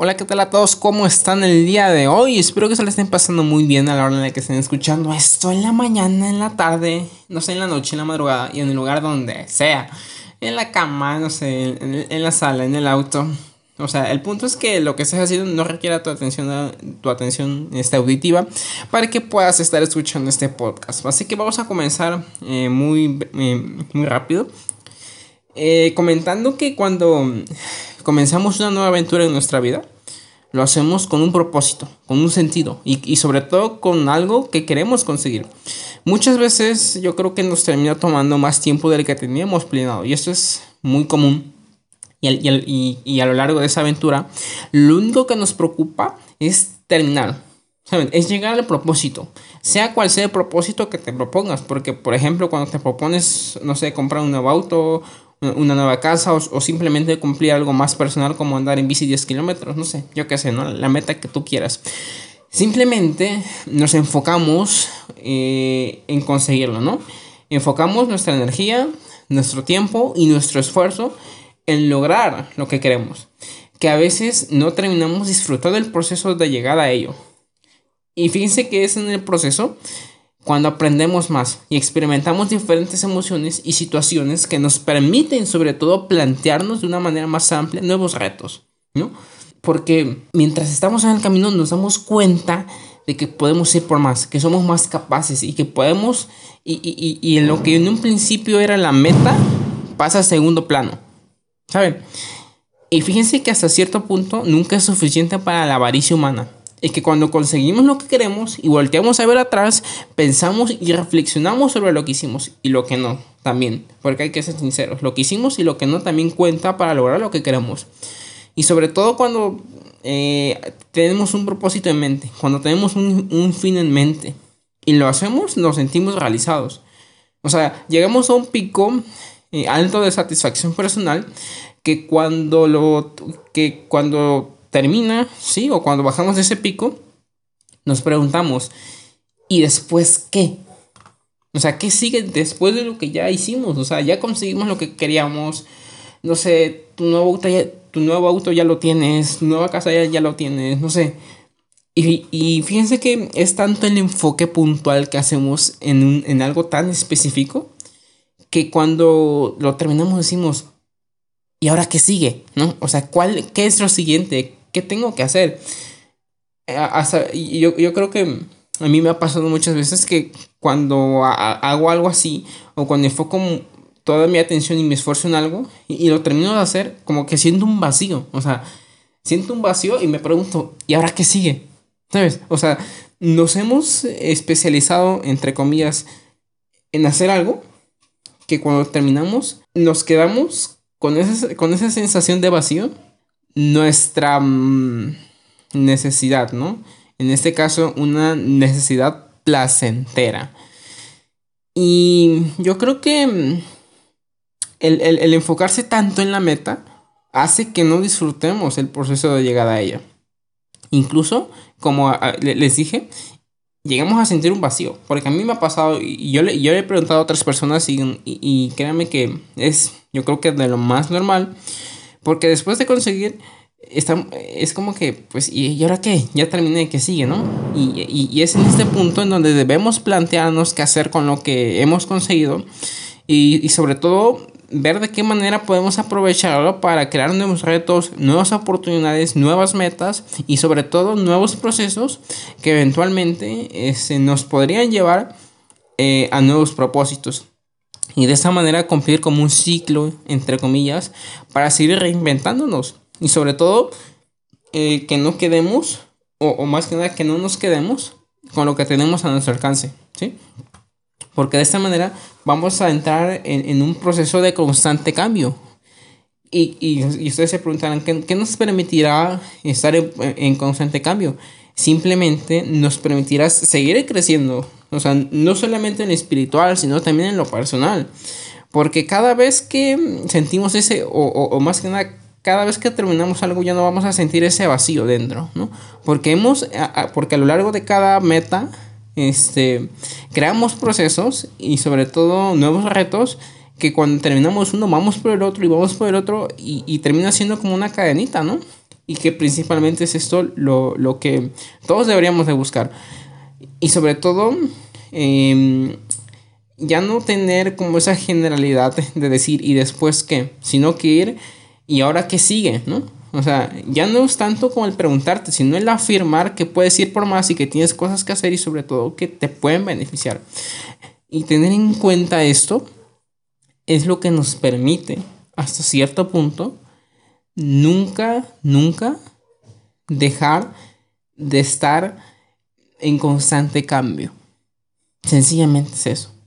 Hola, ¿qué tal a todos? ¿Cómo están el día de hoy? Espero que se les estén pasando muy bien a la hora en la que estén escuchando esto en la mañana, en la tarde, no sé, en la noche, en la madrugada y en el lugar donde sea. En la cama, no sé, en, la sala, en el auto. O sea, el punto es que lo que estés haciendo no requiera tu atención, tu atención esta auditiva para que puedas estar escuchando este podcast. Así que vamos a comenzar eh, muy, eh, muy rápido. Eh, comentando que cuando comenzamos una nueva aventura en nuestra vida, lo hacemos con un propósito, con un sentido y, sobre todo con algo que queremos conseguir. Muchas veces yo creo que nos termina tomando más tiempo del que teníamos planeado y esto es muy común. Y, y, a lo largo de esa aventura, lo único que nos preocupa es terminar, ¿saben? Es llegar al propósito, sea cual sea el propósito que te propongas, porque por ejemplo cuando te propones, no sé, comprar un nuevo auto una nueva casa o, simplemente cumplir algo más personal como andar en bici 10 kilómetros, no sé, yo qué sé, ¿no? La meta que tú quieras. Simplemente nos enfocamos eh, en conseguirlo, ¿no? Enfocamos nuestra energía, nuestro tiempo y nuestro esfuerzo en lograr lo que queremos. Que a veces no terminamos disfrutando del proceso de llegar a ello. Y fíjense que es en el proceso cuando aprendemos más y experimentamos diferentes emociones y situaciones que nos permiten sobre todo plantearnos de una manera más amplia nuevos retos, ¿no? Porque mientras estamos en el camino nos damos cuenta de que podemos ir por más, que somos más capaces y que podemos, y, y, y en lo que en un principio era la meta, pasa a segundo plano, ¿saben? Y fíjense que hasta cierto punto nunca es suficiente para la avaricia humana es que cuando conseguimos lo que queremos y volteamos a ver atrás, pensamos y reflexionamos sobre lo que hicimos y lo que no también, porque hay que ser sinceros, lo que hicimos y lo que no también cuenta para lograr lo que queremos. Y sobre todo cuando eh, tenemos un propósito en mente, cuando tenemos un, fin en mente y lo hacemos, nos sentimos realizados. O sea, llegamos a un pico eh, alto de satisfacción personal que cuando lo que cuando termina, sí, o cuando bajamos de ese pico, nos preguntamos, ¿y después qué? O sea, ¿qué sigue después de lo que ya hicimos? O sea, ya conseguimos lo que queríamos. No sé, tu nuevo auto ya, tu nuevo auto ya lo tienes, tu nueva casa ya, ya lo tienes, no sé. Y, y, fíjense que es tanto el enfoque puntual que hacemos en, en algo tan específico que cuando lo terminamos decimos, ¿y ahora qué sigue? ¿No? O sea, ¿cuál, ¿qué es lo siguiente? ¿Qué tengo que hacer? Eh, hasta, yo, yo creo que a mí me ha pasado muchas veces que cuando hago algo así o cuando enfoco toda mi atención y mi esfuerzo en algo y, lo termino de hacer, como que siento un vacío. O sea, siento un vacío y me pregunto, ¿y ahora qué sigue? ¿Sabes? O sea, nos hemos especializado, entre comillas, en hacer algo que cuando terminamos nos quedamos con esa, con esa sensación de vacío nuestra mm, necesidad, ¿no? En este caso, una necesidad placentera. Y yo creo que mm, el, enfocarse tanto en la meta hace que no disfrutemos el proceso de llegar a ella. Incluso, como les dije, llegamos a sentir un vacío. Porque a mí me ha pasado, y yo le, yo le he preguntado a otras personas, y, y créanme que es, yo creo que de lo más normal porque después de conseguir, está, es como que, pues, ¿y, ahora qué? Ya terminé, ¿qué sigue, no? Y, y, es en este punto en donde debemos plantearnos qué hacer con lo que hemos conseguido y, y sobre todo ver de qué manera podemos aprovecharlo para crear nuevos retos, nuevas oportunidades, nuevas metas y sobre todo nuevos procesos que eventualmente este, nos podrían llevar eh, a nuevos propósitos y de esa manera cumplir como un ciclo, entre comillas, para seguir reinventándonos y sobre todo eh, que no quedemos, o, más que nada que no nos quedemos con lo que tenemos a nuestro alcance, ¿sí? Porque de esta manera vamos a entrar en, un proceso de constante cambio. Y, y, ustedes se preguntarán, ¿qué, nos permitirá estar en constante cambio? Simplemente nos permitirá seguir creciendo, o sea, no solamente en lo espiritual, sino también en lo personal. Porque cada vez que sentimos ese, o, o, más que nada, cada vez que terminamos algo ya no vamos a sentir ese vacío dentro, ¿no? Porque hemos, porque a lo largo de cada meta, este, creamos procesos y sobre todo nuevos retos que cuando terminamos uno vamos por el otro y vamos por el otro y, y termina siendo como una cadenita, ¿no? y que principalmente es esto lo, lo que todos deberíamos de buscar. Y sobre todo, em, ya no tener como esa generalidad de decir y después qué, sino que ir y ahora qué sigue, ¿no? O sea, ya no es tanto como el preguntarte, sino el afirmar que puedes ir por más y que tienes cosas que hacer y sobre todo que te pueden beneficiar. Y tener en cuenta esto es lo que nos permite, hasta cierto punto, nunca, nunca dejar de estar en constante cambio. Sencillamente es eso.